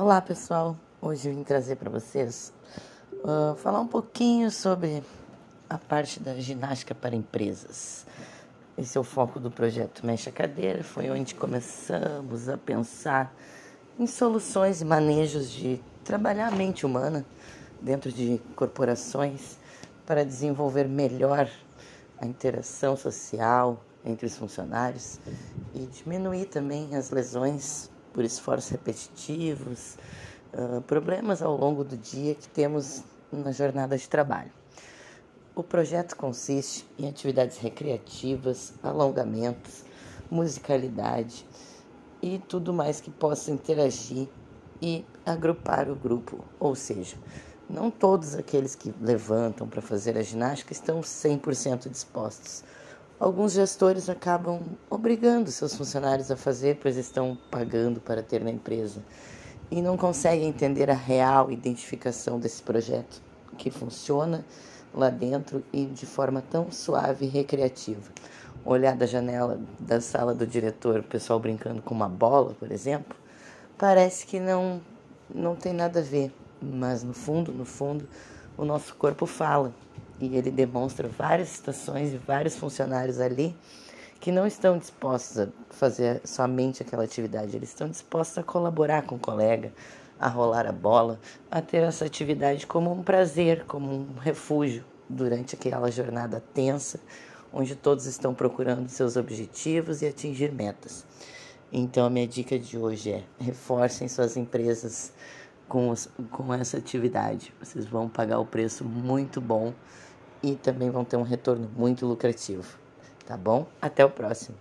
Olá pessoal, hoje vim trazer para vocês uh, falar um pouquinho sobre a parte da ginástica para empresas. Esse é o foco do projeto Mexe a Cadeira, foi onde começamos a pensar em soluções e manejos de trabalhar a mente humana dentro de corporações para desenvolver melhor a interação social entre os funcionários e diminuir também as lesões por esforços repetitivos, uh, problemas ao longo do dia que temos na jornada de trabalho. O projeto consiste em atividades recreativas, alongamentos, musicalidade e tudo mais que possa interagir e agrupar o grupo, ou seja, não todos aqueles que levantam para fazer a ginástica estão 100% dispostos Alguns gestores acabam obrigando seus funcionários a fazer, pois estão pagando para ter na empresa. E não conseguem entender a real identificação desse projeto que funciona lá dentro e de forma tão suave e recreativa. Olhar da janela da sala do diretor, o pessoal brincando com uma bola, por exemplo, parece que não não tem nada a ver, mas no fundo, no fundo, o nosso corpo fala e ele demonstra várias situações e vários funcionários ali que não estão dispostos a fazer somente aquela atividade, eles estão dispostos a colaborar com o colega, a rolar a bola, a ter essa atividade como um prazer, como um refúgio durante aquela jornada tensa, onde todos estão procurando seus objetivos e atingir metas. Então, a minha dica de hoje é: reforcem suas empresas com, os, com essa atividade. Vocês vão pagar o preço muito bom e também vão ter um retorno muito lucrativo. Tá bom? Até o próximo.